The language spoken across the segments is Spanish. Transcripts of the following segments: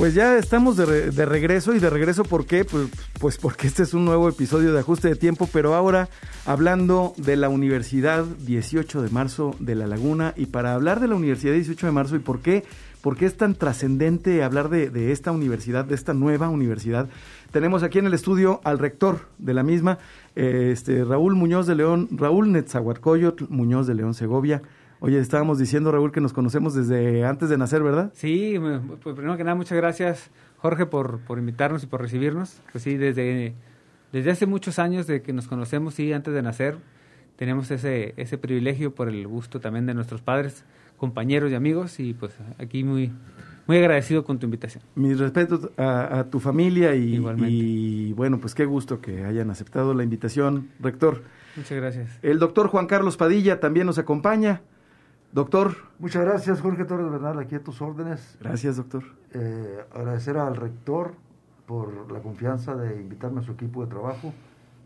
Pues ya estamos de, de, regreso y de regreso ¿por qué? Pues, pues porque este es un nuevo episodio de ajuste de tiempo, pero ahora hablando de la Universidad 18 de marzo de La Laguna y para hablar de la Universidad 18 de marzo y por qué, por qué es tan trascendente hablar de, esta universidad, de esta nueva universidad, tenemos aquí en el estudio al rector de la misma, eh, este Raúl Muñoz de León, Raúl Netzahuarcoyot Muñoz de León Segovia. Oye, estábamos diciendo, Raúl, que nos conocemos desde antes de nacer, ¿verdad? Sí, pues primero que nada, muchas gracias, Jorge, por, por invitarnos y por recibirnos. Pues sí, desde, desde hace muchos años de que nos conocemos, sí, antes de nacer, tenemos ese, ese privilegio por el gusto también de nuestros padres, compañeros y amigos, y pues aquí muy, muy agradecido con tu invitación. Mis respetos a, a tu familia y, y, bueno, pues qué gusto que hayan aceptado la invitación, rector. Muchas gracias. El doctor Juan Carlos Padilla también nos acompaña. Doctor. Muchas gracias, Jorge Torres Bernal, aquí a tus órdenes. Gracias, doctor. Eh, agradecer al rector por la confianza de invitarme a su equipo de trabajo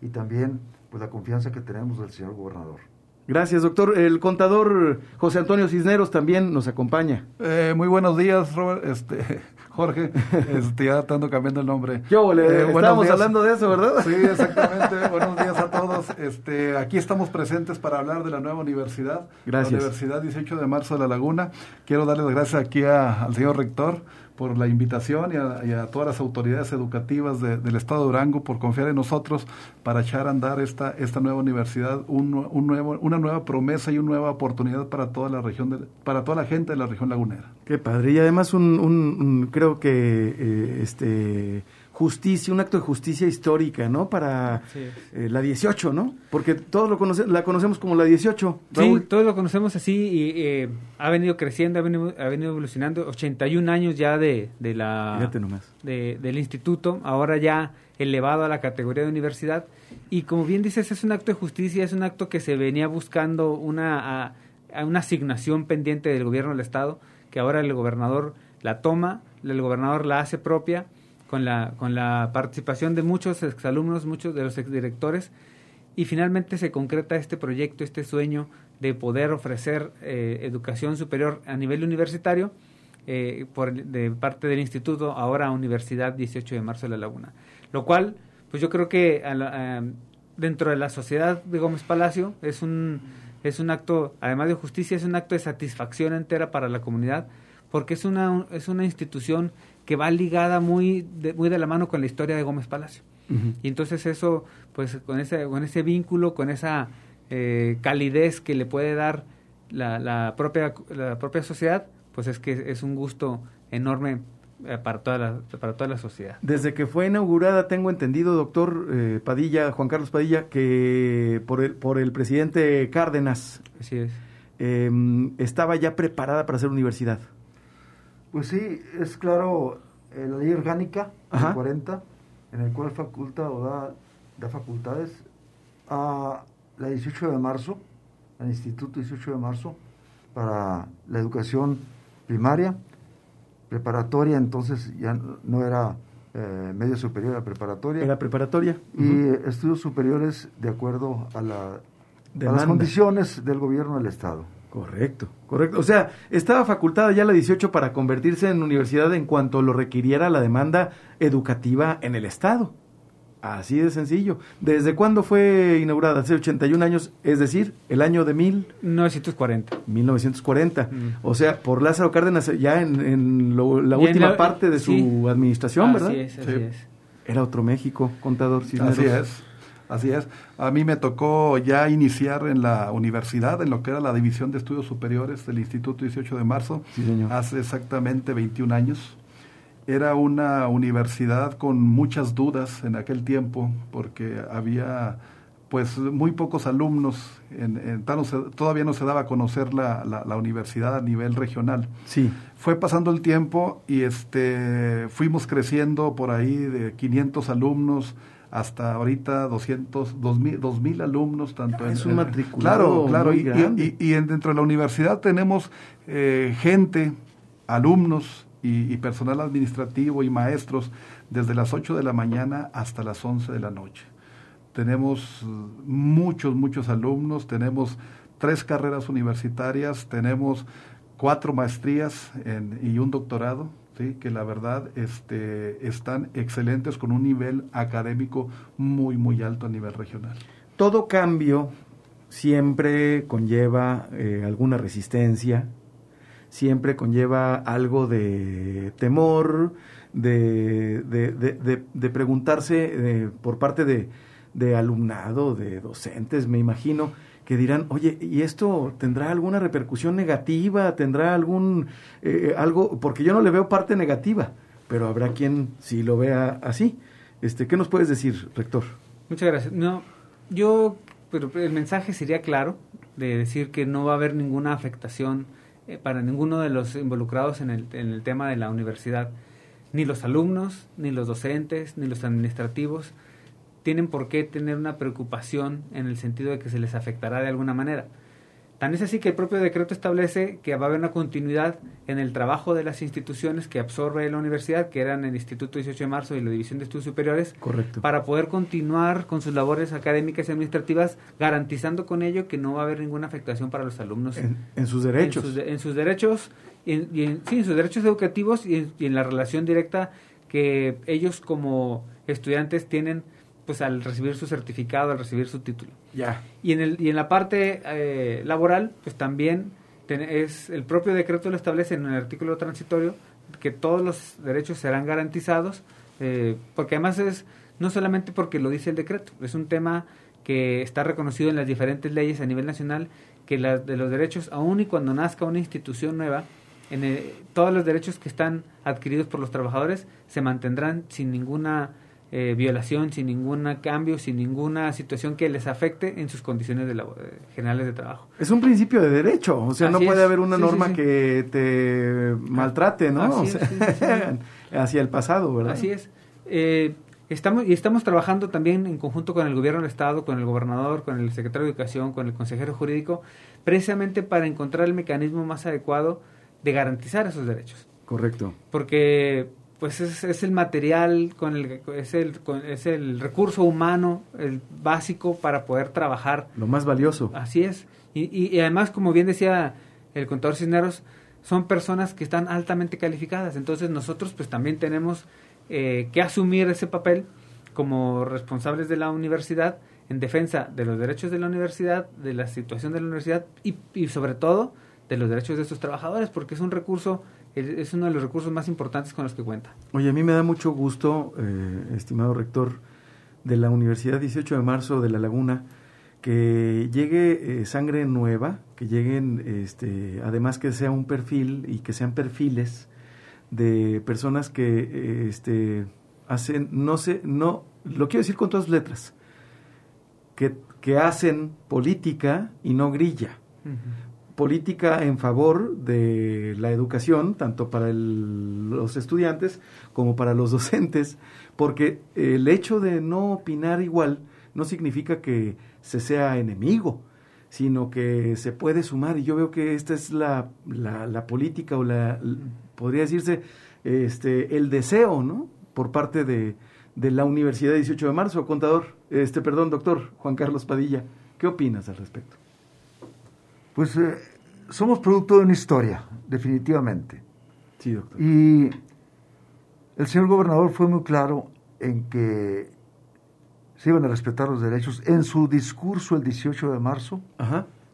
y también pues la confianza que tenemos del señor gobernador. Gracias, doctor. El contador José Antonio Cisneros también nos acompaña. Eh, muy buenos días, Robert, este, Jorge. Este, ya estando cambiando el nombre. Yo, le, eh, estábamos hablando de eso, ¿verdad? Sí, exactamente. buenos días a todos. Este, aquí estamos presentes para hablar de la nueva universidad. Gracias. La Universidad 18 de Marzo de La Laguna. Quiero darle las gracias aquí a, al señor rector por la invitación y a, todas las autoridades educativas de, del Estado de Durango por confiar en nosotros para echar a andar esta, esta nueva universidad, un, un nuevo, una nueva promesa y una nueva oportunidad para toda la región, de, para toda la gente de la región lagunera. Qué padre. Y además un, un, un creo que eh, este justicia, un acto de justicia histórica, ¿no? Para sí. eh, la 18, ¿no? Porque todos lo conoce, la conocemos como la 18. Raúl. Sí, todos lo conocemos así y eh, ha venido creciendo, ha venido, ha venido, evolucionando. 81 años ya de, de la de, del instituto, ahora ya elevado a la categoría de universidad. Y como bien dices, es un acto de justicia, es un acto que se venía buscando una, a, a una asignación pendiente del gobierno del Estado, que ahora el gobernador la toma, el gobernador la hace propia con la, con la participación de muchos exalumnos, muchos de los exdirectores, y finalmente se concreta este proyecto, este sueño de poder ofrecer eh, educación superior a nivel universitario eh, por, de parte del instituto, ahora Universidad 18 de Marzo de la Laguna. Lo cual, pues yo creo que dentro de la sociedad de Gómez Palacio es un, es un acto, además de justicia, es un acto de satisfacción entera para la comunidad, porque es una, es una institución que va ligada muy de, muy de la mano con la historia de Gómez Palacio. Uh -huh. Y entonces eso, pues con ese, con ese vínculo, con esa eh, calidez que le puede dar la, la, propia, la propia sociedad, pues es que es un gusto enorme eh, para toda la para toda la sociedad. Desde que fue inaugurada tengo entendido, doctor eh, Padilla, Juan Carlos Padilla, que por el por el presidente Cárdenas. Así es. Eh, estaba ya preparada para ser universidad. Pues sí, es claro eh, la ley orgánica del 40, en el cual faculta o da, da facultades a la 18 de marzo, al Instituto 18 de marzo, para la educación primaria, preparatoria, entonces ya no era eh, medio superior, era preparatoria. Era preparatoria. Y uh -huh. estudios superiores de acuerdo a, la, a las condiciones del gobierno del Estado. Correcto, correcto. O sea, estaba facultada ya la 18 para convertirse en universidad en cuanto lo requiriera la demanda educativa en el Estado. Así de sencillo. ¿Desde cuándo fue inaugurada? Hace 81 años, es decir, el año de mil... 1940. 1940. Mm. O sea, por Lázaro Cárdenas ya en, en lo, la y última en la, parte de sí. su administración, así ¿verdad? Es, así sí. es. Era otro México, contador. Cisneros. Así es. Así es. A mí me tocó ya iniciar en la universidad, en lo que era la División de Estudios Superiores del Instituto 18 de Marzo, sí, señor. hace exactamente 21 años. Era una universidad con muchas dudas en aquel tiempo, porque había pues muy pocos alumnos, en, todavía no se daba a conocer la, la, universidad a nivel regional. Sí. Fue pasando el tiempo y este, fuimos creciendo por ahí de 500 alumnos hasta ahorita 200, 2000, 2000 alumnos. Tanto es un matriculado Claro, claro. y, y, dentro de la universidad tenemos eh, gente, alumnos y, y personal administrativo y maestros desde las 8 de la mañana hasta las 11 de la noche tenemos muchos, muchos alumnos, tenemos tres carreras universitarias, tenemos cuatro maestrías y un doctorado, ¿sí? que la verdad este, están excelentes con un nivel académico muy, muy alto a nivel regional. Todo cambio siempre conlleva eh, alguna resistencia, siempre conlleva algo de temor, de, de, preguntarse eh, por parte de, de alumnado, de docentes, me imagino, que dirán, oye, ¿y esto tendrá alguna repercusión negativa? ¿Tendrá algún, eh, algo? Porque yo no le veo parte negativa, pero habrá quien sí lo vea así. Este, ¿Qué nos puedes decir, rector? Muchas gracias. No, yo, pero el mensaje sería claro, de decir que no va a haber ninguna afectación eh, para ninguno de los involucrados en el, en el tema de la universidad, ni los alumnos, ni los docentes, ni los administrativos tienen por qué tener una preocupación en el sentido de que se les afectará de alguna manera. Tan es así que el propio decreto establece que va a haber una continuidad en el trabajo de las instituciones que absorbe la universidad, que eran el Instituto 18 de Marzo y la División de Estudios Superiores, Correcto. para poder continuar con sus labores académicas y administrativas, garantizando con ello que no va a haber ninguna afectación para los alumnos. En, sus derechos. En sus, derechos, y en, sí, en sus derechos educativos y en la relación directa que ellos como estudiantes tienen pues al recibir su certificado, al recibir su título. Ya. Y en el y en la parte eh, laboral, pues también es el propio decreto lo establece en el artículo transitorio que todos los derechos serán garantizados, eh, porque además es no solamente porque lo dice el decreto, es un tema que está reconocido en las diferentes leyes a nivel nacional que la, de los derechos, aun y cuando nazca una institución nueva, en todos los derechos que están adquiridos por los trabajadores se mantendrán sin ninguna eh, violación, sin ningún cambio, sin ninguna situación que les afecte en sus condiciones de generales de trabajo. Es un principio de derecho, o sea, no puede haber una norma que te maltrate, ¿no? hacia el pasado, ¿verdad? Así es. Eh, estamos, y estamos trabajando también en conjunto con el gobierno del Estado, con el gobernador, con el secretario de Educación, con el consejero jurídico, precisamente para encontrar el mecanismo más adecuado de garantizar esos derechos. Correcto. Porque pues es, el material, con el, es, el, es el recurso humano, el básico para poder trabajar. Lo más valioso. Así es. Y, y, además, como bien decía el contador Cisneros, son personas que están altamente calificadas. Entonces nosotros pues también tenemos eh, que asumir ese papel como responsables de la universidad en defensa de los derechos de la universidad, de la situación de la universidad y, y sobre todo de los derechos de sus trabajadores, porque es un recurso es uno de los recursos más importantes con los que cuenta. Oye, a mí me da mucho gusto, eh, estimado rector de la Universidad 18 de Marzo de La Laguna, que llegue eh, sangre nueva, que lleguen, este, además que sea un perfil y que sean perfiles de personas que eh, este, hacen, no sé, no, lo quiero decir con todas letras, que, que hacen política y no grilla política en favor de la educación, tanto para los estudiantes como para los docentes, porque el hecho de no opinar igual no significa que se sea enemigo, sino que se puede sumar. Y yo veo que esta es la, la, política o la, podría decirse, este, el deseo, ¿no? Por parte de, de la Universidad 18 de Marzo, contador, este, perdón, doctor Juan Carlos Padilla. ¿Qué opinas al respecto? Pues eh, somos producto de una historia, definitivamente. Sí, doctor. Y el señor gobernador fue muy claro en que se iban a respetar los derechos. En su discurso el 18 de marzo,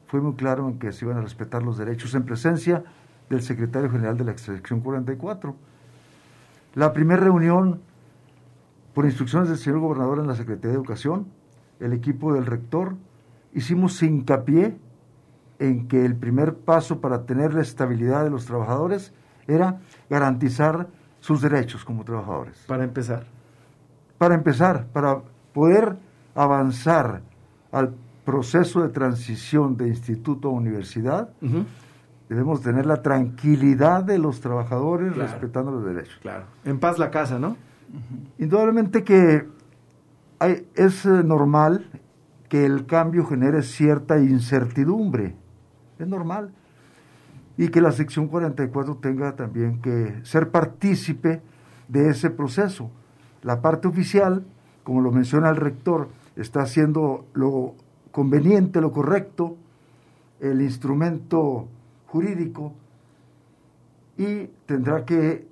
fue muy claro en que se iban a respetar los derechos en presencia del secretario general de la sección 44. La primera reunión, por instrucciones del señor gobernador en la Secretaría de Educación, el equipo del rector, hicimos hincapié en que el primer paso para tener la estabilidad de los trabajadores era garantizar sus derechos como trabajadores. Para empezar. Para empezar, para poder avanzar al proceso de transición de instituto a universidad, debemos tener la tranquilidad de los trabajadores respetando los derechos. Claro. En paz la casa, ¿no? Indudablemente que hay, es eh, normal que el cambio genere cierta incertidumbre. Es normal. Y que la sección 44 tenga también que ser partícipe de ese proceso. La parte oficial, como lo menciona el rector, está haciendo lo conveniente, lo correcto, el instrumento jurídico y tendrá que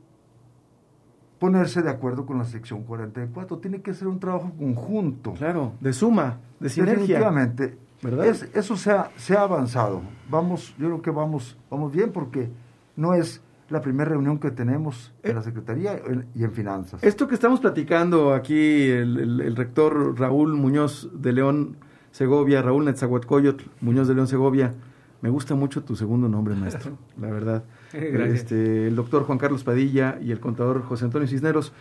ponerse de acuerdo con la sección 44. Tiene que ser un trabajo conjunto. Claro, de suma, de sinergia. Definitivamente. ¿Verdad? eso se ha, se ha avanzado. Vamos, yo creo que vamos, vamos bien porque no es la primera reunión que tenemos en la Secretaría y en Finanzas. Esto que estamos platicando aquí, el, rector Raúl Muñoz de León Segovia, Raúl Netzahuatcoyot Muñoz de León Segovia, me gusta mucho tu segundo nombre, maestro, la verdad. Este, el doctor Juan Carlos Padilla y el contador José Antonio Cisneros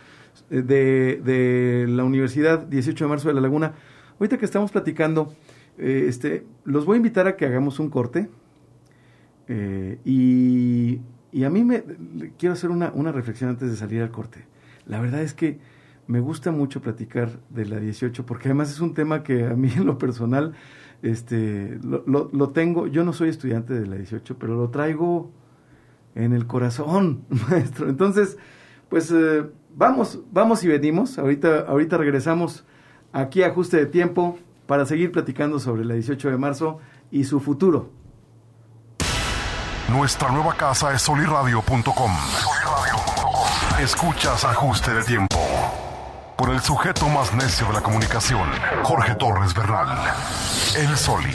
eh, de, de, la Universidad 18 de marzo de La Laguna. Ahorita que estamos platicando, eh, este, los voy a invitar a que hagamos un corte eh, y, a mí me quiero hacer una, reflexión antes de salir al corte. La verdad es que me gusta mucho platicar de la 18 porque además es un tema que a mí en lo personal este, lo, lo, tengo, yo no soy estudiante de la 18, pero lo traigo en el corazón, maestro. Entonces, pues eh, vamos, vamos y venimos. Ahorita, ahorita regresamos aquí a ajuste de tiempo para seguir platicando sobre la 18 de marzo y su futuro. Nuestra nueva casa es soliradio.com. Escuchas ajuste de tiempo por el sujeto más necio de la comunicación, Jorge Torres Bernal, el Soli.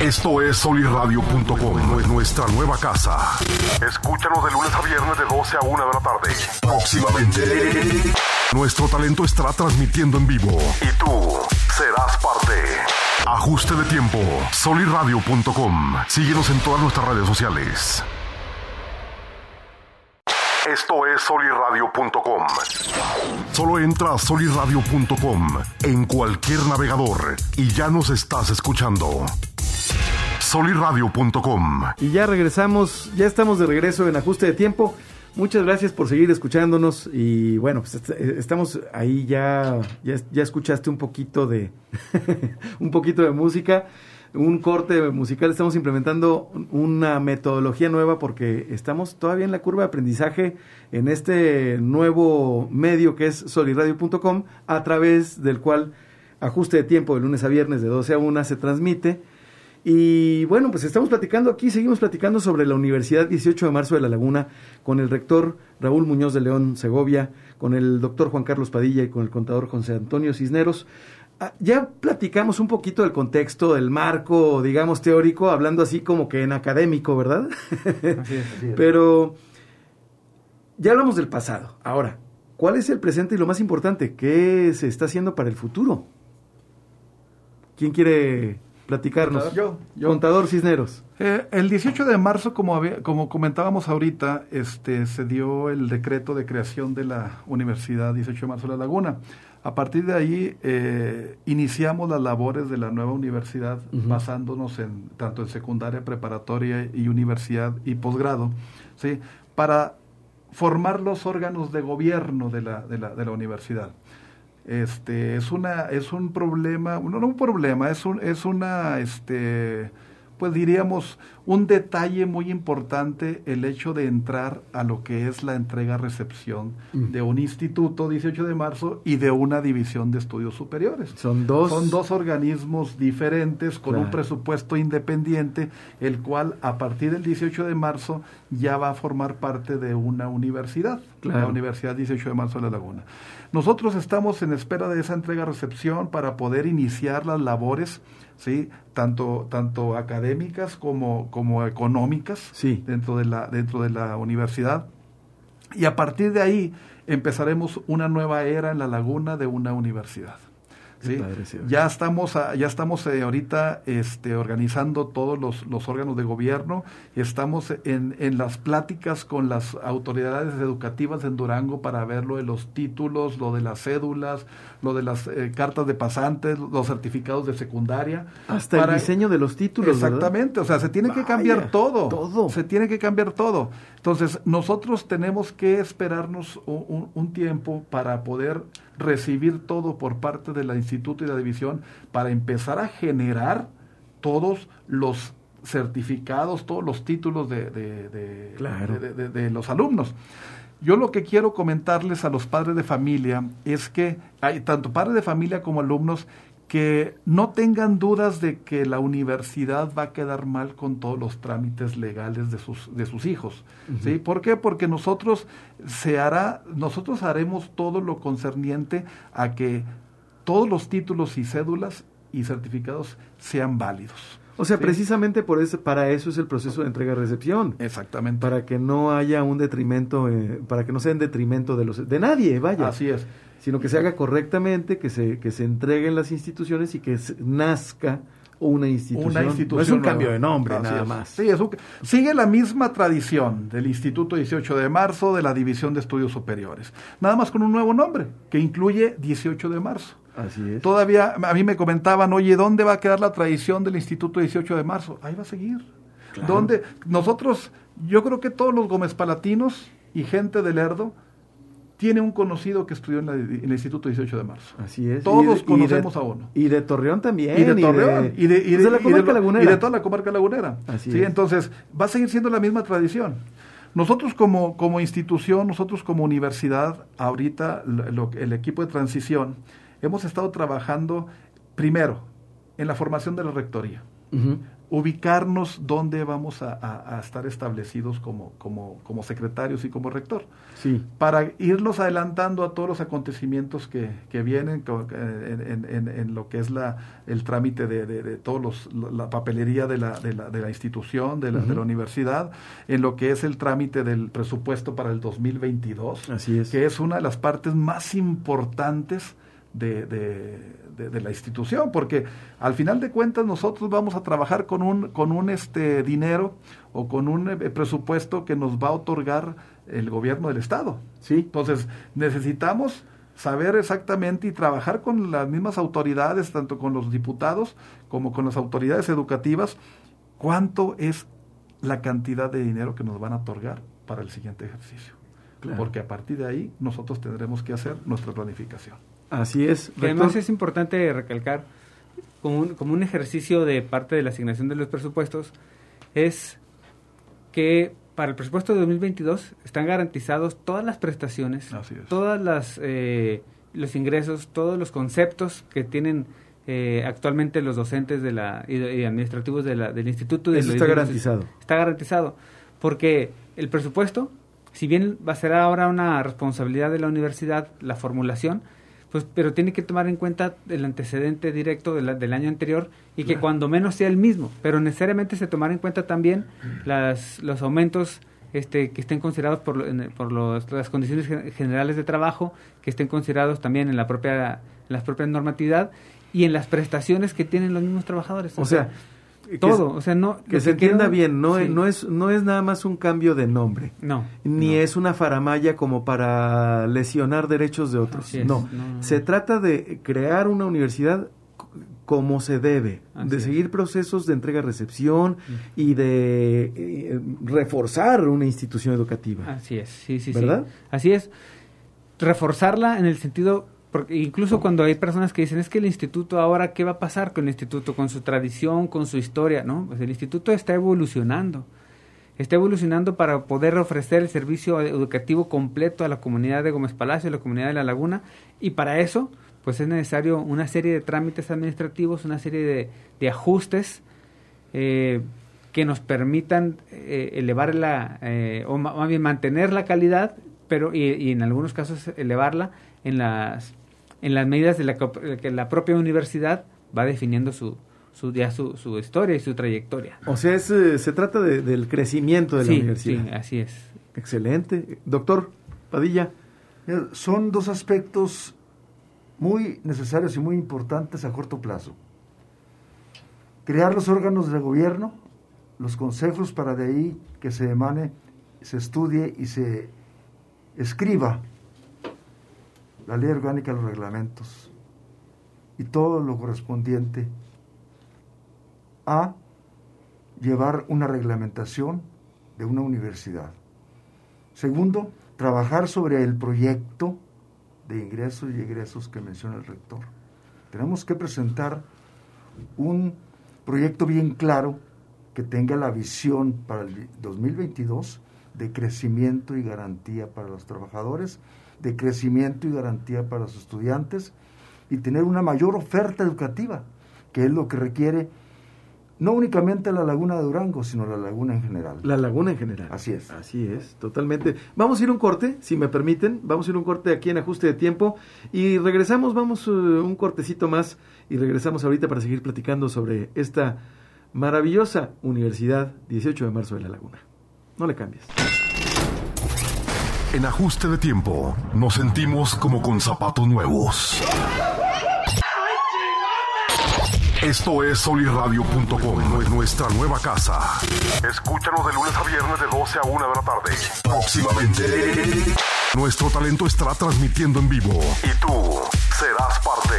Esto es soliradio.com, nuestra nueva casa. Escúchanos de lunes a viernes de 12 a 1 de la tarde. Próximamente, nuestro talento estará transmitiendo en vivo y tú serás parte. Ajuste de tiempo. Soliradio.com. Síguenos en todas nuestras redes sociales. Esto es soliradio.com. Solo entra a soliradio.com en cualquier navegador y ya nos estás escuchando. Soliradio.com. Y ya regresamos, ya estamos de regreso en ajuste de tiempo. Muchas gracias por seguir escuchándonos y bueno, pues eh, estamos ahí ya, ya, escuchaste un poquito de, un poquito de música, un corte musical, estamos implementando una metodología nueva porque estamos todavía en la curva de aprendizaje en este nuevo medio que es soliradio.com a través del cual ajuste de tiempo de lunes a viernes de 12 a 1 se transmite y bueno, pues estamos platicando aquí, seguimos platicando sobre la Universidad 18 de Marzo de la Laguna con el rector Raúl Muñoz de León Segovia, con el doctor Juan Carlos Padilla y con el contador José Antonio Cisneros. Ah, ya platicamos un poquito del contexto, del marco, digamos, teórico, hablando así como que en académico, ¿verdad? Así es, Pero ya hablamos del pasado. Ahora, ¿cuál es el presente y lo más importante? ¿Qué se está haciendo para el futuro? ¿Quién quiere platicarnos. Yo, Contador Cisneros. Eh, el 18 de marzo, como, como comentábamos ahorita, este, se dio el decreto de creación de la Universidad 18 de marzo de la Laguna. A partir de ahí eh, iniciamos las labores de la nueva universidad basándonos en tanto en secundaria, preparatoria y universidad y posgrado, ¿sí? para formar los órganos de gobierno de la, de la, de la universidad este es una es un problema no, no un problema es un es una este pues diríamos un detalle muy importante el hecho de entrar a lo que es la entrega-recepción mm. de un instituto 18 de marzo y de una división de estudios superiores. Son dos. Son dos organismos diferentes con un presupuesto independiente, el cual a partir del 18 de marzo ya va a formar parte de una universidad, la Universidad 18 de marzo de la Laguna. Nosotros estamos en espera de esa entrega-recepción para poder iniciar las labores ¿sí? Tanto, tanto académicas como, como económicas sí. dentro, de la, dentro de la universidad. Y a partir de ahí empezaremos una nueva era en la laguna de una universidad. Ya estamos, ya estamos eh, ahorita este, organizando todos los, los, órganos de gobierno, estamos en, en, las pláticas con las autoridades educativas en Durango para ver lo de los títulos, lo de las cédulas, lo de las eh, cartas de pasantes, los certificados de secundaria. Hasta el diseño de los títulos. Exactamente, o sea, se tiene que cambiar todo. Todo. Se tiene que cambiar todo. Entonces, nosotros tenemos que esperarnos un, tiempo para poder recibir todo por parte del instituto y la división para empezar a generar todos los certificados, todos los títulos de, de, de los alumnos. Yo lo que quiero comentarles a los padres de familia es que hay tanto padres de familia como alumnos que no tengan dudas de que la universidad va a quedar mal con todos los trámites legales de sus, de sus hijos. ¿sí? ¿Por qué? Porque nosotros se hará, nosotros haremos todo lo concerniente a que todos los títulos y cédulas y certificados sean válidos. O sea, precisamente por eso, para eso es el proceso de entrega-recepción. Exactamente. Para que no haya un detrimento, eh, para que no sea en detrimento de los de nadie, vaya. Así es. Sino que se haga correctamente, que se que se entreguen las instituciones y que nazca una institución. Una institución. No es un cambio de nombre, nada más. Sí, sigue la misma tradición del Instituto 18 de marzo de la División de Estudios Superiores. Nada más con un nuevo nombre, que incluye 18 de marzo. Así es. Todavía a mí me comentaban, oye, ¿dónde va a quedar la tradición del Instituto 18 de marzo? Ahí va a seguir. ¿Dónde? Nosotros, yo creo que todos los Gómez Palatinos y gente del Lerdo tiene un conocido que estudió en, el Instituto 18 de marzo. Así es. Todos conocemos a uno. Y de Torreón también. Y de Torreón. Y de, la comarca lagunera. Y de toda la comarca lagunera. Así ¿sí? Entonces, va a seguir siendo la misma tradición. Nosotros como, como institución, nosotros como universidad, ahorita el equipo de transición, hemos estado trabajando primero en la formación de la rectoría. Ubicarnos dónde vamos a, estar establecidos como, como, como, secretarios y como rector. Sí. Para irlos adelantando a todos los acontecimientos que, que vienen en, lo que es la, el trámite de, de, todos los, la papelería de la, de la, de la institución, de la, de la universidad, en lo que es el trámite del presupuesto para el 2022. Así es. Que es una de las partes más importantes de, de, la institución, porque al final de cuentas nosotros vamos a trabajar con un, con un este dinero o con un eh, presupuesto que nos va a otorgar el gobierno del Estado. ¿sí? Entonces necesitamos saber exactamente y trabajar con las mismas autoridades, tanto con los diputados como con las autoridades educativas, cuánto es la cantidad de dinero que nos van a otorgar para el siguiente ejercicio. Porque a partir de ahí nosotros tendremos que hacer nuestra planificación. Así es. además es importante recalcar, como un, como un ejercicio de parte de la asignación de los presupuestos, es que para el presupuesto de 2022 están garantizados todas las prestaciones, todas las eh, los ingresos, todos los conceptos que tienen eh, actualmente los docentes de la y, administrativos de la, del instituto. Eso está garantizado. Está garantizado porque el presupuesto, si bien va a ser ahora una responsabilidad de la universidad la formulación, pues pero tiene que tomar en cuenta el antecedente directo del año anterior y que cuando menos sea el mismo, pero necesariamente se tomará en cuenta también las, los aumentos este, que estén considerados por, por las condiciones generales de trabajo, que estén considerados también en la propia, en la propia normatividad y en las prestaciones que tienen los mismos trabajadores. O, sea todo, o sea, no que se entienda bien, no, no es no es nada más un cambio de nombre. No. Ni es una faramaya como para lesionar derechos de otros. No. Se trata de crear una universidad como se debe, de seguir procesos de entrega-recepción y de eh, reforzar una institución educativa. Así es, sí, sí, ¿verdad? Así es, reforzarla en el sentido porque incluso cuando hay personas que dicen, es que el instituto ahora, ¿qué va a pasar con el instituto? Con su tradición, con su historia, ¿no? Pues el instituto está evolucionando. Está evolucionando para poder ofrecer el servicio educativo completo a la comunidad de Gómez Palacio, a la comunidad de La Laguna, y para eso, pues es necesario una serie de trámites administrativos, una serie de, ajustes eh, que nos permitan eh, elevar la, eh, o más bien mantener la calidad, pero y, y en algunos casos elevarla en las en las medidas de la que la propia universidad va definiendo su, su, ya su, su historia y su trayectoria. O sea, es, eh, se trata de, del crecimiento de la universidad. Sí, así es. Excelente. Doctor Padilla. Son dos aspectos muy necesarios y muy importantes a corto plazo. Crear los órganos de gobierno, los consejos para de ahí que se emane, se estudie y se escriba la ley orgánica, los reglamentos y todo lo correspondiente a llevar una reglamentación de una universidad. Segundo, trabajar sobre el proyecto de ingresos y egresos que menciona el rector. Tenemos que presentar un proyecto bien claro que tenga la visión para el 2022 de crecimiento y garantía para los trabajadores de crecimiento y garantía para los estudiantes y tener una mayor oferta educativa, que es lo que requiere no únicamente la laguna de Durango, sino la laguna en general. La laguna en general. Así es. Así es, totalmente. Vamos a ir un corte, si me permiten. Vamos a ir un corte aquí en ajuste de tiempo y regresamos, vamos uh, un cortecito más y regresamos ahorita para seguir platicando sobre esta maravillosa Universidad 18 de marzo de la Laguna. No le cambies. En ajuste de tiempo, nos sentimos como con zapatos nuevos. Esto es soliradio.com, nuestra nueva casa. Escúchanos de lunes a viernes de 12 a 1 de la tarde. Próximamente, nuestro talento estará transmitiendo en vivo y tú serás parte.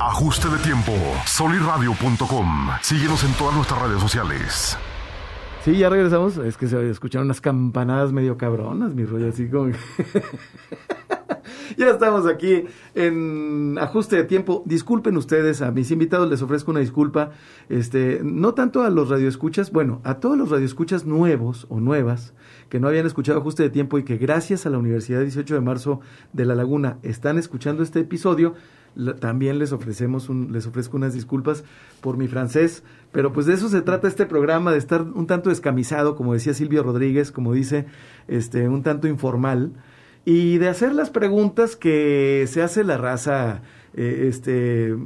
Ajuste de tiempo, soliradio.com. Síguenos en todas nuestras redes sociales. Sí, ya regresamos. Es que se escucharon unas campanadas medio cabronas, mi rollo, así como... ya estamos aquí en ajuste de tiempo. Disculpen ustedes, a mis invitados les ofrezco una disculpa. Este, no tanto a los radioescuchas, bueno, a todos los radioescuchas nuevos o nuevas que no habían escuchado ajuste de tiempo y que gracias a la Universidad 18 de Marzo de La Laguna están escuchando este episodio también les ofrecemos un, les ofrezco unas disculpas por mi francés, pero pues de eso se trata este programa, de estar un tanto descamisado, como decía Silvio Rodríguez, como dice, este, un tanto informal, y de hacer las preguntas que se hace la raza, eh, este,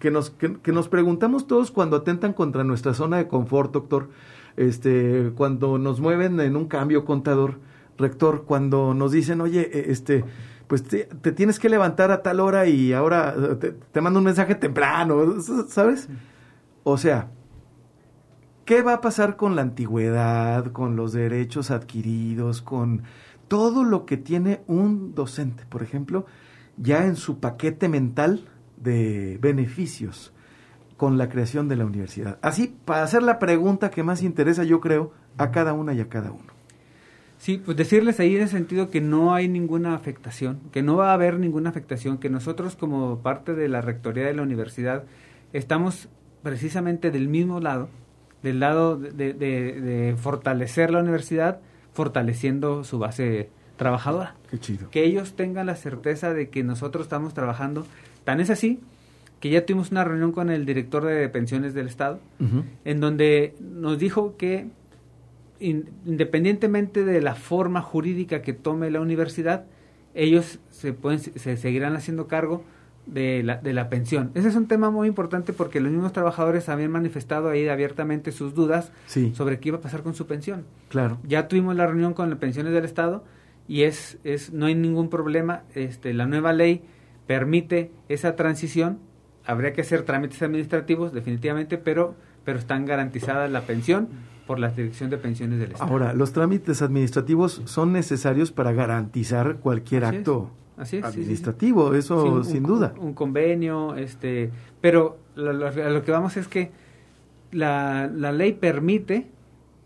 que nos, que, nos preguntamos todos cuando atentan contra nuestra zona de confort, doctor, este, cuando nos mueven en un cambio contador, rector, cuando nos dicen, oye, e, este, pues te, tienes que levantar a tal hora y ahora te, te mando un mensaje temprano, ¿sabes? O sea, ¿qué va a pasar con la antigüedad, con los derechos adquiridos, con todo lo que tiene un docente, por ejemplo, ya en su paquete mental de beneficios con la creación de la universidad? Así, para hacer la pregunta que más interesa, yo creo, a cada una y a cada uno. Sí, pues decirles ahí en el sentido que no hay ninguna afectación, que no va a haber ninguna afectación, que nosotros como parte de la rectoría de la universidad estamos precisamente del mismo lado, del lado de, fortalecer la universidad, fortaleciendo su base trabajadora. Qué chido. Que ellos tengan la certeza de que nosotros estamos trabajando. Tan es así que ya tuvimos una reunión con el director de pensiones del Estado, en donde nos dijo que independientemente de la forma jurídica que tome la universidad, ellos se, pueden, se seguirán haciendo cargo de la, de la pensión. Ese es un tema muy importante porque los mismos trabajadores habían manifestado ahí abiertamente sus dudas sobre qué iba a pasar con su pensión. Claro. Ya tuvimos la reunión con las pensiones del Estado y es, es no hay ningún problema. Este, la nueva ley permite esa transición. Habría que hacer trámites administrativos, definitivamente, pero, pero están garantizadas la pensión por la Dirección de Pensiones del Estado. Ahora, los trámites administrativos son necesarios para garantizar cualquier acto administrativo, eso sin duda. Un, convenio, este, pero lo, a lo que vamos es que la, la ley permite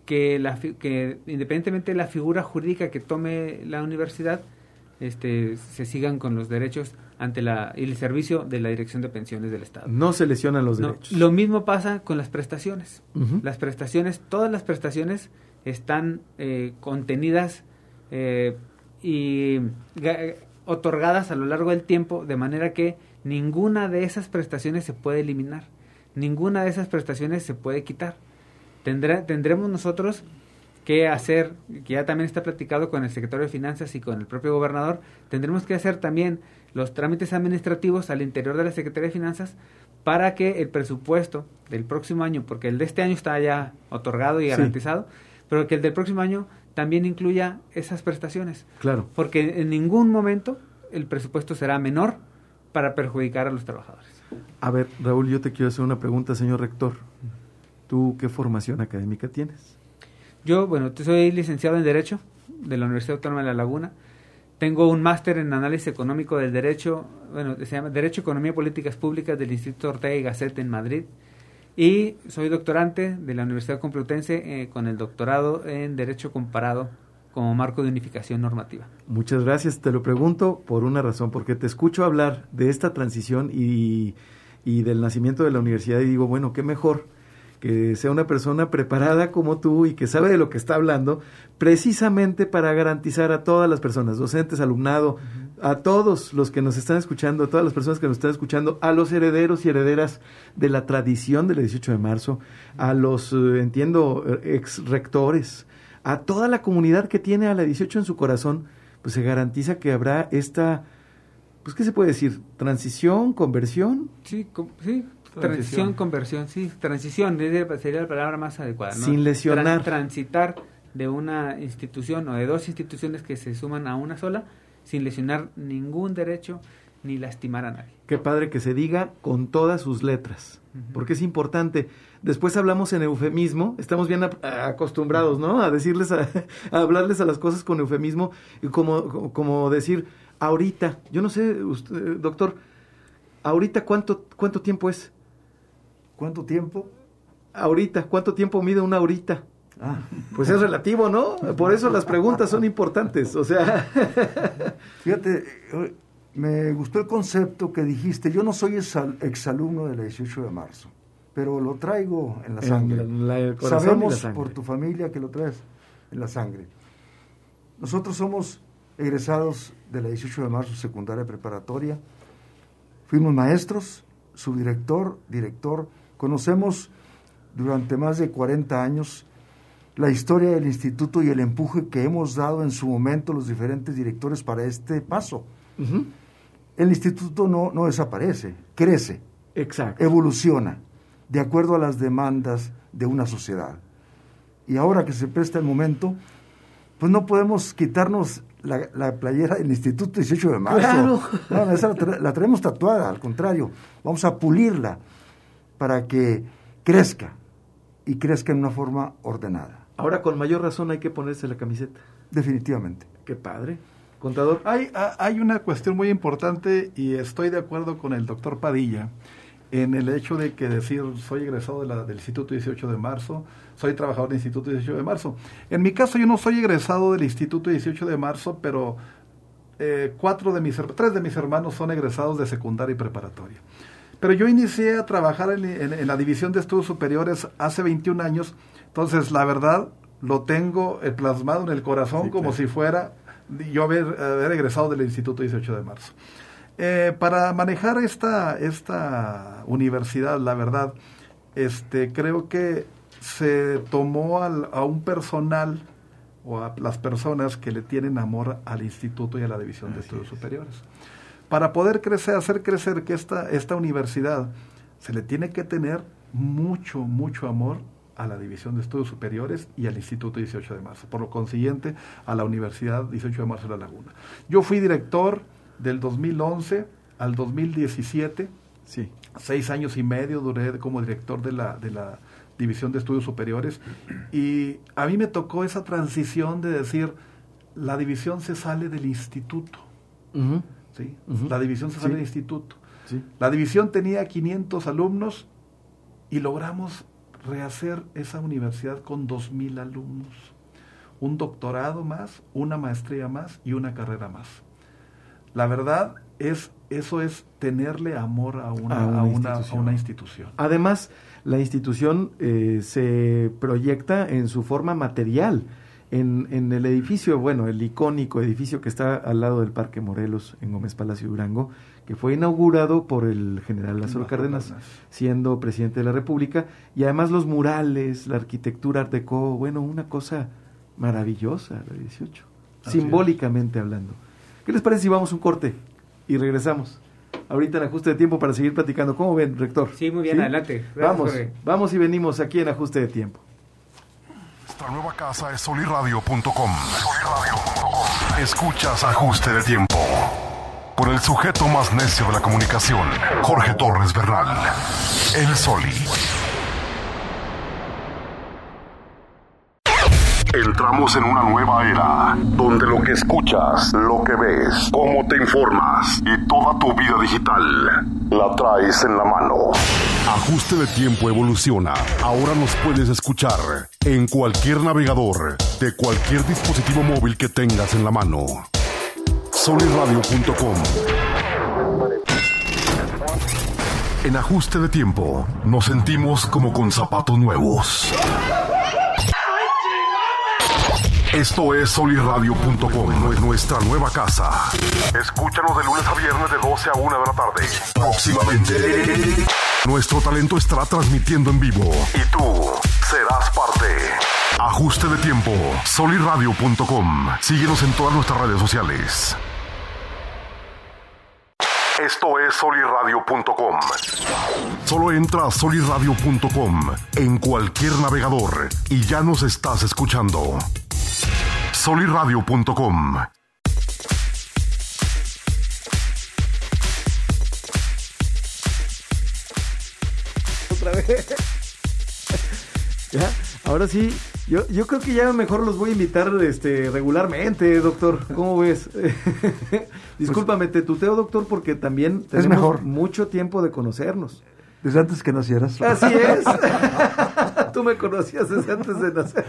que, la, que independientemente de la figura jurídica que tome la universidad, este, se sigan con los derechos ante la, el servicio de la Dirección de Pensiones del Estado. No se lesionan los derechos. Lo mismo pasa con las prestaciones. Las prestaciones, todas las prestaciones están eh, contenidas eh, y otorgadas a lo largo del tiempo de manera que ninguna de esas prestaciones se puede eliminar, ninguna de esas prestaciones se puede quitar. tendremos nosotros que hacer, que ya también está platicado con el secretario de Finanzas y con el propio gobernador, tendremos que hacer también los trámites administrativos al interior de la Secretaría de Finanzas para que el presupuesto del próximo año, porque el de este año está ya otorgado y garantizado, pero que el del próximo año también incluya esas prestaciones. Claro. Porque en ningún momento el presupuesto será menor para perjudicar a los trabajadores. A ver, Raúl, yo te quiero hacer una pregunta, señor rector. ¿Tú qué formación académica tienes? Yo, bueno, soy licenciado en Derecho de la Universidad Autónoma de La Laguna. Tengo un máster en análisis económico del derecho, bueno, se llama Derecho, Economía y Políticas Públicas del Instituto Ortega y Gasset en Madrid. Y soy doctorante de la Universidad Complutense eh, con el doctorado en Derecho Comparado como marco de unificación normativa. Muchas gracias. Te lo pregunto por una razón, porque te escucho hablar de esta transición y, y del nacimiento de la universidad y digo, bueno, qué mejor que sea una persona preparada como tú y que sabe de lo que está hablando, precisamente para garantizar a todas las personas, docentes, alumnado, a todos los que nos están escuchando, a todas las personas que nos están escuchando, a los herederos y herederas de la tradición del 18 de marzo, a los, eh, entiendo, ex rectores, a toda la comunidad que tiene a la 18 en su corazón, pues se garantiza que habrá esta, pues, ¿qué se puede decir? ¿Transición? ¿Conversión? Sí, sí, transición, conversión, sí, transición sería la palabra más adecuada. Sin lesionar. transitar de una institución o de dos instituciones que se suman a una sola sin lesionar ningún derecho ni lastimar a nadie. Qué padre que se diga con todas sus letras, porque es importante. Después hablamos en eufemismo, estamos bien acostumbrados, ¿no? A decirles, a, hablarles a las cosas con eufemismo y como, como decir, ahorita, yo no sé, usted, doctor, ahorita cuánto, cuánto tiempo es. ¿Cuánto tiempo? Ahorita, ¿cuánto tiempo mide una ahorita? Ah. Pues es relativo, ¿no? Por eso las preguntas son importantes, o sea. Fíjate, me gustó el concepto que dijiste. Yo no soy exalumno del 18 de marzo, pero lo traigo en la sangre. Sabemos por tu familia que lo traes en la sangre. Nosotros somos egresados de la 18 de marzo secundaria preparatoria. Fuimos maestros, subdirector, director. Conocemos durante más de 40 años la historia del instituto y el empuje que hemos dado en su momento los diferentes directores para este paso. El instituto no, no desaparece, crece, Exacto. evoluciona de acuerdo a las demandas de una sociedad. Y ahora que se presta el momento, pues no podemos quitarnos la, playera del Instituto 18 de Marzo. No, esa la, la, traemos tatuada, al contrario, vamos a pulirla para que crezca y crezca en una forma ordenada. Ahora con mayor razón hay que ponerse la camiseta. Definitivamente. Qué padre. Contador. Hay, hay una cuestión muy importante y estoy de acuerdo con el doctor Padilla en el hecho de que decir soy egresado de la, del Instituto 18 de Marzo, soy trabajador del Instituto 18 de Marzo. En mi caso yo no soy egresado del Instituto 18 de Marzo, pero eh, cuatro de mis, tres de mis hermanos son egresados de secundaria y preparatoria. Pero yo inicié a trabajar en, en la División de Estudios Superiores hace 21 años entonces, la verdad, lo tengo eh, plasmado en el corazón como si fuera yo haber, haber, egresado del Instituto 18 de marzo. Eh, para manejar esta, esta universidad, la verdad, este, creo que se tomó a un personal o a las personas que le tienen amor al instituto y a la división de estudios superiores. Para poder crecer, hacer crecer que esta, esta universidad se le tiene que tener mucho, mucho amor a la División de Estudios Superiores y al Instituto 18 de Marzo, por lo consiguiente a la Universidad 18 de Marzo de La Laguna. Yo fui director del 2011 al 2017, sí. seis años y medio duré como director de la, de la División de Estudios Superiores y a mí me tocó esa transición de decir, la división se sale del instituto. ¿Sí? La división se sale del instituto. La división tenía 500 alumnos y logramos rehacer esa universidad con 2.000 alumnos, un doctorado más, una maestría más y una carrera más. la verdad es eso es tenerle amor a una, a una, institución. Además, la institución eh, se proyecta en su forma material. En, en, el edificio, bueno, el icónico edificio que está al lado del Parque Morelos en Gómez Palacio Durango, que fue inaugurado por el general Lázaro Cárdenas, siendo presidente de la República, y además los murales, la arquitectura art deco, bueno, una cosa maravillosa, la 18, simbólicamente hablando. ¿Qué les parece si vamos un corte y regresamos? Ahorita en ajuste de tiempo para seguir platicando. ¿Cómo ven, rector? Sí, muy bien, adelante. vamos, vamos y venimos aquí en ajuste de tiempo. Nuestra nueva casa es soliradio.com. Escuchas ajuste de tiempo por el sujeto más necio de la comunicación, Jorge Torres Bernal, el Soli. Entramos en una nueva era, donde lo que escuchas, lo que ves, cómo te informas y toda tu vida digital la traes en la mano. Ajuste de tiempo evoluciona. Ahora nos puedes escuchar en cualquier navegador, de cualquier dispositivo móvil que tengas en la mano soliradio.com. En ajuste de tiempo, nos sentimos como con zapatos nuevos. Esto es soliradio.com, nuestra nueva casa. Escúchanos de lunes a viernes de 12 a 1 de la tarde. Próximamente, nuestro talento estará transmitiendo en vivo y tú serás parte. Ajuste de tiempo, soliradio.com. Síguenos en todas nuestras redes sociales. Esto es soliradio.com. Solo entra a soliradio.com en cualquier navegador y ya nos estás escuchando. soliradio.com. Otra vez. ¿Ya? Ahora sí, yo, yo creo que ya mejor los voy a invitar este, regularmente, doctor. ¿Cómo ves? Discúlpame, te tuteo, doctor, porque también tenemos mejor. mucho tiempo de conocernos. Desde antes que nacieras. Así es. Tú me conocías desde antes de nacer.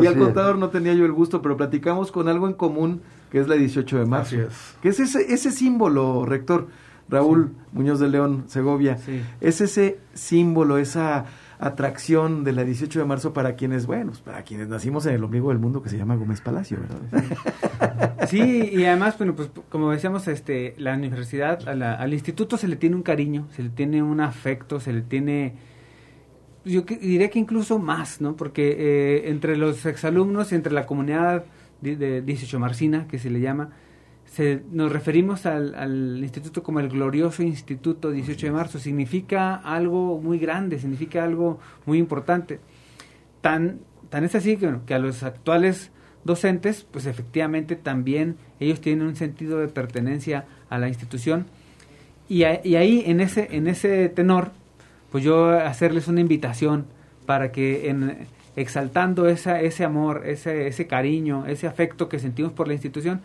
y al contador no tenía yo el gusto, pero platicamos con algo en común, que es la 18 de marzo. Así es. Que es ese, ese símbolo, rector. Raúl Muñoz de León, Segovia. Es ese símbolo, esa atracción de la 18 de marzo para quienes, bueno, pues, para quienes nacimos en el ombligo del mundo que se llama Gómez Palacio, ¿verdad? Sí, y además, bueno, pues como decíamos, este, la universidad, al instituto se le tiene un cariño, se le tiene un afecto, se le tiene, yo diría que incluso más, ¿no? Porque eh, entre los exalumnos y entre la comunidad de, de 18 Marcina, que se le llama, nos referimos al, instituto como el glorioso Instituto 18 de Marzo. Significa algo muy grande, significa algo muy importante. Tan, tan es así que, que a los actuales docentes, pues efectivamente también ellos tienen un sentido de pertenencia a la institución. Y, ahí, en ese, en ese tenor, pues yo hacerles una invitación para que en, exaltando esa, ese amor, ese, ese cariño, ese afecto que sentimos por la institución,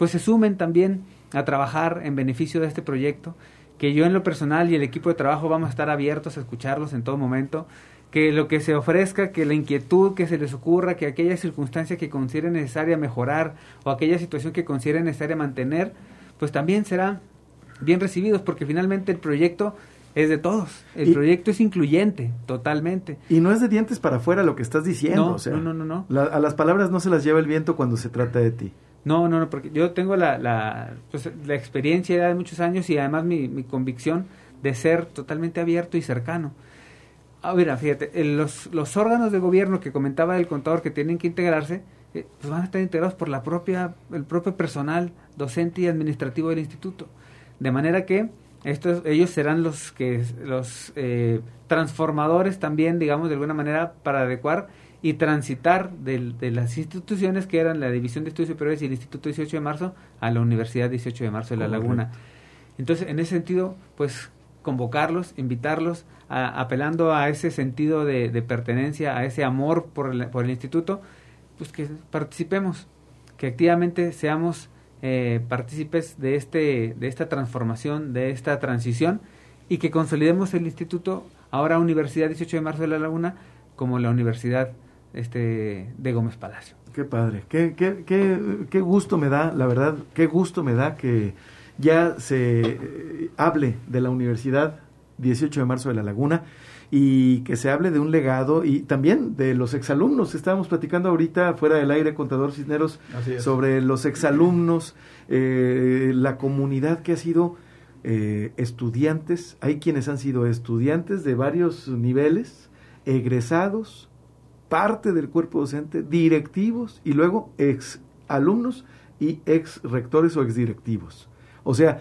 pues se sumen también a trabajar en beneficio de este proyecto, que yo en lo personal y el equipo de trabajo vamos a estar abiertos a escucharlos en todo momento, que lo que se ofrezca, que la inquietud que se les ocurra, que aquella circunstancia que consideren necesaria mejorar o aquella situación que consideren necesaria mantener, pues también será bien recibidos, porque finalmente el proyecto es de todos. El proyecto es incluyente, totalmente. Y no es de dientes para afuera lo que estás diciendo. No, no, no, no. a las palabras no se las lleva el viento cuando se trata de ti. No, no, no, porque yo tengo la, la, pues, la experiencia de muchos años y además mi, mi convicción de ser totalmente abierto y cercano. Ah, mira, fíjate, los, los órganos de gobierno que comentaba el contador que tienen que integrarse, eh, pues van a estar integrados por la propia, el propio personal docente y administrativo del instituto. De manera que estos, ellos serán los que los eh, transformadores también, digamos, de alguna manera, para adecuar y transitar de, de, las instituciones que eran la División de Estudios Superiores y el Instituto 18 de Marzo a la Universidad 18 de Marzo de La Laguna. Entonces, en ese sentido, pues convocarlos, invitarlos, apelando a ese sentido de, pertenencia, a ese amor por el, por el instituto, pues que participemos, que activamente seamos eh, partícipes de, este, de esta transformación, de esta transición y que consolidemos el instituto, ahora Universidad 18 de Marzo de La Laguna, como la Universidad este, de Gómez Palacio. Qué padre, qué, qué, qué, qué gusto me da, la verdad, qué gusto me da que ya se eh, hable de la Universidad 18 de marzo de La Laguna y que se hable de un legado y también de los exalumnos. Estábamos platicando ahorita fuera del aire, contador Cisneros, sobre los exalumnos, eh, la comunidad que ha sido eh, estudiantes. Hay quienes han sido estudiantes de varios niveles, egresados, parte del cuerpo docente, directivos y luego ex alumnos y ex rectores o ex directivos. O sea,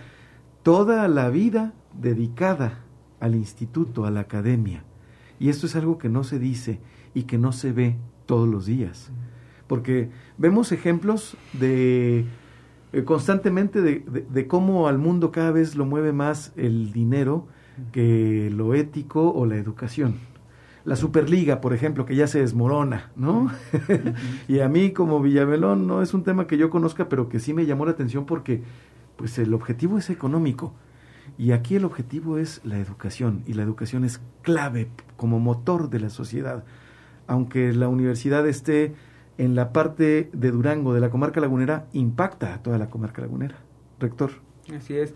toda la vida dedicada al instituto, a la academia. Y esto es algo que no se dice y que no se ve todos los días. Porque vemos ejemplos de eh, constantemente de, de, cómo al mundo cada vez lo mueve más el dinero que lo ético o la educación. La Superliga, por ejemplo, que ya se desmorona, ¿no? y a mí como Villamelón no es un tema que yo conozca, pero que sí me llamó la atención porque pues el objetivo es económico. Y aquí el objetivo es la educación, y la educación es clave como motor de la sociedad. Aunque la universidad esté en la parte de Durango, de la comarca lagunera, impacta a toda la comarca lagunera. Rector. Así es.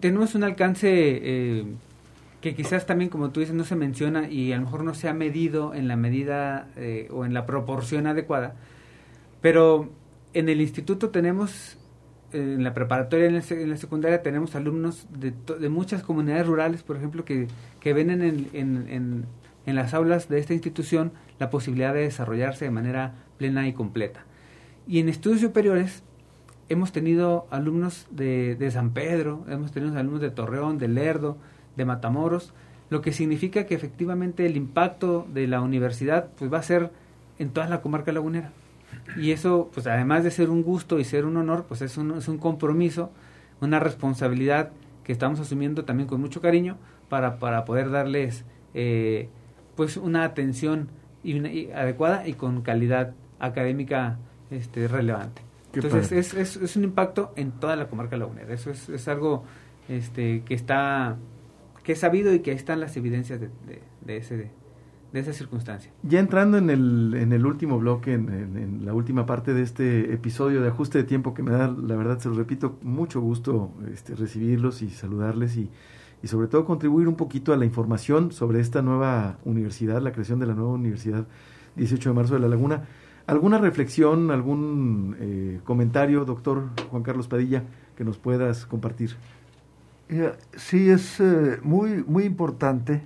Tenemos un alcance eh, que quizás también, como tú dices, no se menciona y a lo mejor no se ha medido en la medida eh, o en la proporción adecuada, pero en el instituto tenemos en la preparatoria, en, en la secundaria, tenemos alumnos de, muchas comunidades rurales, por ejemplo, que, que ven en, en, en, en, las aulas de esta institución la posibilidad de desarrollarse de manera plena y completa. Y en estudios superiores hemos tenido alumnos de, de San Pedro, hemos tenido alumnos de Torreón, de Lerdo, de Matamoros, lo que significa que efectivamente el impacto de la universidad pues va a ser en toda la comarca lagunera. Y eso, pues además de ser un gusto y ser un honor, pues es un, es un compromiso, una responsabilidad que estamos asumiendo también con mucho cariño para, para poder darles eh, pues una atención y adecuada y con calidad académica este, relevante. Entonces es, es, es, un impacto en toda la comarca lagunera. Eso es, es algo este, que está que es sabido y que están las evidencias de, de, ese de esa circunstancia. Ya entrando en el, en el último bloque, en, la última parte de este episodio de ajuste de tiempo que me da, la verdad se lo repito, mucho gusto este, recibirlos y saludarles y, y sobre todo contribuir un poquito a la información sobre esta nueva universidad, la creación de la nueva universidad 18 de marzo de la Laguna. ¿Alguna reflexión, algún eh, comentario, doctor Juan Carlos Padilla, que nos puedas compartir? Sí, es eh, muy, muy importante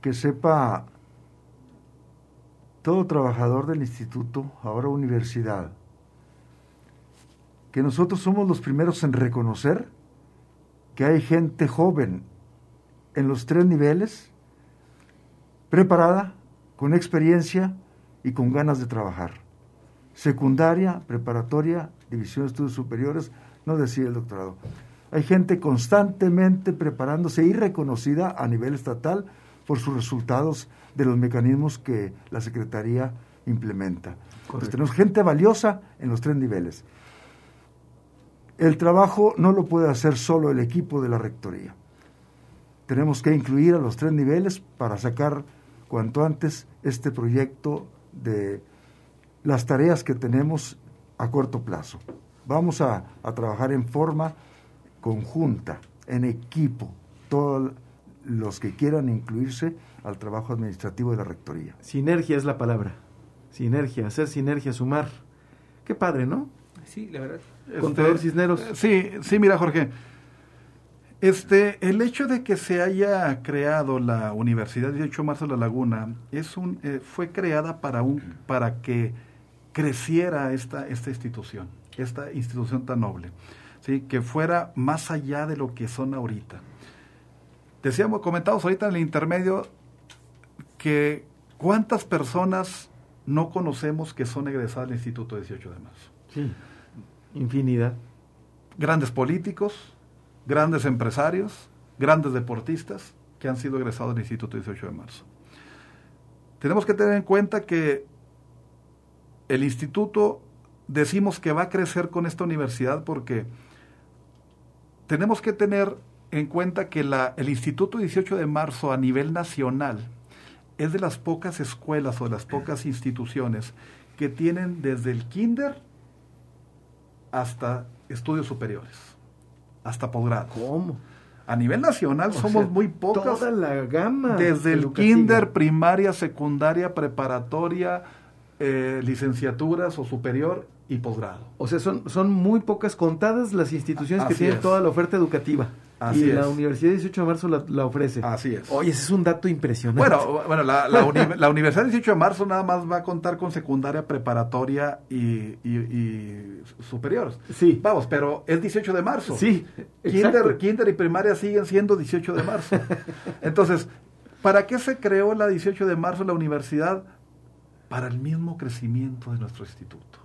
que sepa todo trabajador del instituto, ahora universidad, que nosotros somos los primeros en reconocer que hay gente joven en los tres niveles, preparada, con experiencia y con ganas de trabajar. Secundaria, preparatoria, división de estudios superiores, no decía el doctorado. Hay gente constantemente preparándose y reconocida a nivel estatal por sus resultados de los mecanismos que la Secretaría implementa. tenemos gente valiosa en los tres niveles. El trabajo no lo puede hacer solo el equipo de la Rectoría. Tenemos que incluir a los tres niveles para sacar cuanto antes este proyecto de las tareas que tenemos a corto plazo. Vamos a, a trabajar en forma conjunta, en equipo, todos los que quieran incluirse al trabajo administrativo de la Rectoría. Sinergia es la palabra. Sinergia, hacer sinergia, sumar. Qué padre, ¿no? Sí, la verdad. Contador este, Cisneros. Sí, sí, mira, Jorge. Este, el hecho de que se haya creado la Universidad 18 de Marzo de la Laguna es un, eh, fue creada para, un, para que creciera esta, esta institución, esta institución tan noble, ¿sí? que fuera más allá de lo que son ahorita. Decíamos, comentamos ahorita en el intermedio que cuántas personas no conocemos que son egresadas del Instituto 18 de Marzo. Sí, infinidad. Grandes políticos, grandes empresarios, grandes deportistas que han sido egresados del Instituto 18 de Marzo. Tenemos que tener en cuenta que el instituto decimos que va a crecer con esta universidad porque tenemos que tener en cuenta que la, el Instituto 18 de Marzo a nivel nacional es de las pocas escuelas o de las pocas instituciones que tienen desde el kinder hasta estudios superiores hasta posgrado. ¿Cómo? A nivel nacional somos muy pocas. Toda la gama. Desde el kinder, primaria, secundaria, preparatoria, eh, licenciaturas o superior y posgrado. O sea, son, son muy pocas, contadas las instituciones que tienen toda la oferta educativa. Así y la Universidad 18 de Marzo la, ofrece. Así es. Oye, ese es un dato impresionante. Bueno, bueno la, la, Universidad 18 de Marzo nada más va a contar con secundaria, preparatoria y, y, superior. Sí. Vamos, pero es 18 de marzo. Sí. Kinder, kinder y primaria siguen siendo 18 de marzo. Entonces, ¿para qué se creó la 18 de marzo la universidad? Para el mismo crecimiento de nuestro instituto.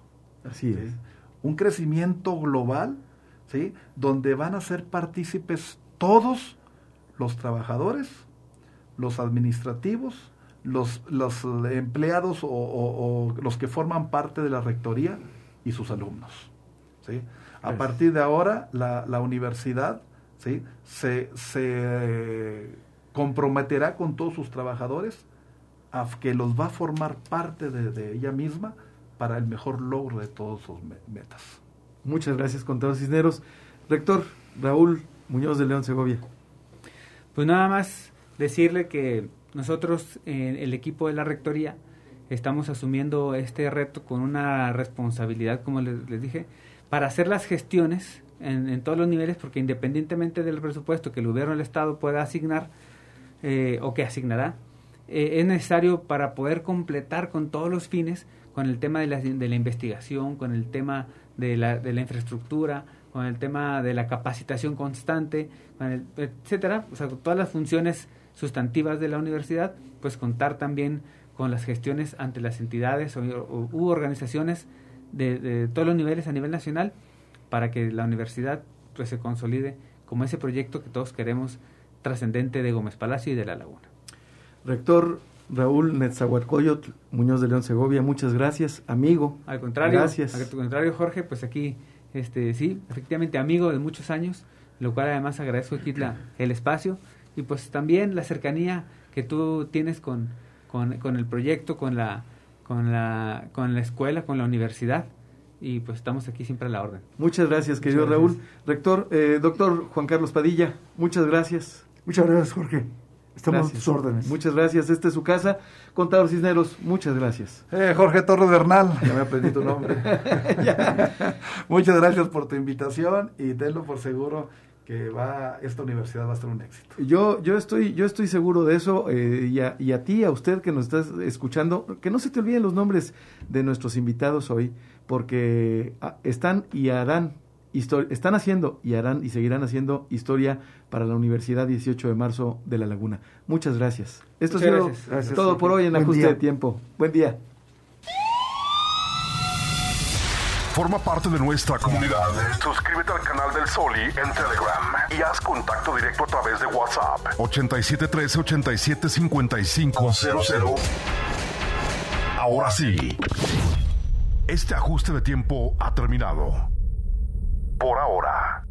Así es. Un crecimiento global donde van a ser partícipes todos los trabajadores, los administrativos, los, los empleados o, los que forman parte de la rectoría y sus alumnos. ¿sí? A partir de ahora, la, la universidad ¿sí? se, se comprometerá con todos sus trabajadores a que los va a formar parte de, de ella misma para el mejor logro de todas sus metas. Muchas gracias, contador Cisneros. Rector Raúl Muñoz de León Segovia. Pues nada más decirle que nosotros, en el equipo de la Rectoría, estamos asumiendo este reto con una responsabilidad, como les, dije, para hacer las gestiones en, todos los niveles, porque independientemente del presupuesto que el gobierno del Estado pueda asignar eh, o que asignará, eh, es necesario para poder completar con todos los fines, con el tema de la, de la investigación, con el tema de la, de la infraestructura, con el tema de la capacitación constante, con etcétera, o sea, todas las funciones sustantivas de la universidad, pues contar también con las gestiones ante las entidades o, u organizaciones de, todos los niveles a nivel nacional para que la universidad pues se consolide como ese proyecto que todos queremos trascendente de Gómez Palacio y de La Laguna. Rector Raúl Netzahualcoyot, Muñoz de León Segovia, muchas gracias, amigo. Al contrario, gracias. Al contrario, Jorge, pues aquí, este, sí, efectivamente amigo de muchos años, lo cual además agradezco aquí el espacio y pues también la cercanía que tú tienes con, con, con, el proyecto, con la, con, la, con la escuela, con la universidad y pues estamos aquí siempre a la orden. Muchas gracias, querido Raúl. Rector, eh, doctor Juan Carlos Padilla, muchas gracias. Muchas gracias, Jorge. Estamos a sus órdenes. Muchas gracias. Esta es su casa. Contador Cisneros, muchas gracias. Eh, Jorge Torres Bernal, ya me aprendí tu nombre. muchas gracias por tu invitación y tenlo por seguro que va esta universidad va a ser un éxito. Yo yo estoy yo estoy seguro de eso eh, y, a, y, a, ti a usted que nos estás escuchando que no se te olviden los nombres de nuestros invitados hoy porque ah, están y harán están haciendo y harán y seguirán haciendo historia para la Universidad 18 de marzo de La Laguna. Muchas gracias. Esto ha sido todo por hoy en Ajuste de Tiempo. Buen día. Forma parte de nuestra comunidad. Suscríbete al canal del Soli en Telegram y haz contacto directo a través de WhatsApp. 8713 875500. Ahora sí. Este ajuste de tiempo ha terminado por ahora.